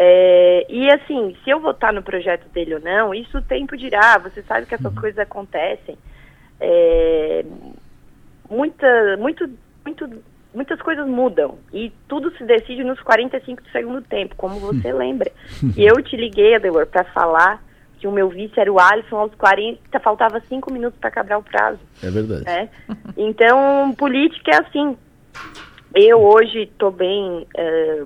É, e assim, se eu votar no projeto dele ou não, isso o tempo dirá. Você sabe que essas uhum. coisas acontecem. É, muita, muito, muito, muitas coisas mudam e tudo se decide nos 45 do segundo tempo, como você lembra. E eu te liguei, Adelor, para falar que o meu vice era o Alisson aos 40, faltava cinco minutos para acabar o prazo. É verdade. Né? Então, política é assim. Eu hoje estou bem é,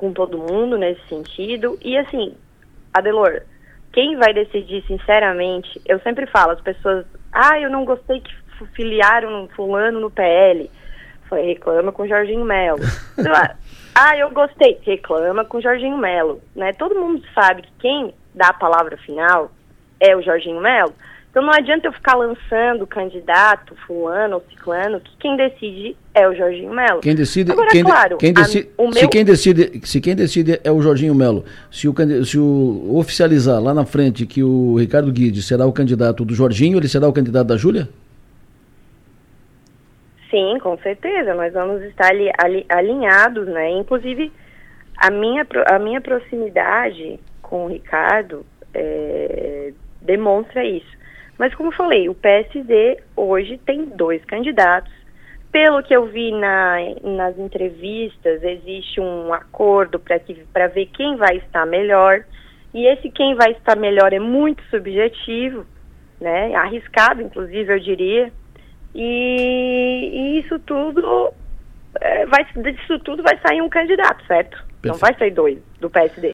com todo mundo nesse sentido. E assim, Adelor, quem vai decidir sinceramente, eu sempre falo, as pessoas, ah, eu não gostei que filiaram fulano no PL. Falei, reclama com Jorginho Melo. ah, eu gostei, reclama com Jorginho Melo. Né? Todo mundo sabe que quem dá a palavra final é o Jorginho Melo. Então não adianta eu ficar lançando candidato, fulano ou ciclano, que quem decide é o Jorginho Melo. Quem decide, Agora, quem, claro, quem decide, a, meu... se quem decide, se quem decide é o Jorginho Melo, se o, se o oficializar lá na frente que o Ricardo Guide será o candidato do Jorginho, ele será o candidato da Júlia? Sim, com certeza. Nós vamos estar ali, ali, alinhados, né? Inclusive a minha a minha proximidade com o Ricardo é, demonstra isso. Mas como falei, o PSD hoje tem dois candidatos. Pelo que eu vi na, nas entrevistas, existe um acordo para ver quem vai estar melhor. E esse quem vai estar melhor é muito subjetivo, né? Arriscado, inclusive, eu diria. E, e isso tudo é, vai, disso tudo vai sair um candidato, certo? Perfeito. Não vai sair dois do PSD.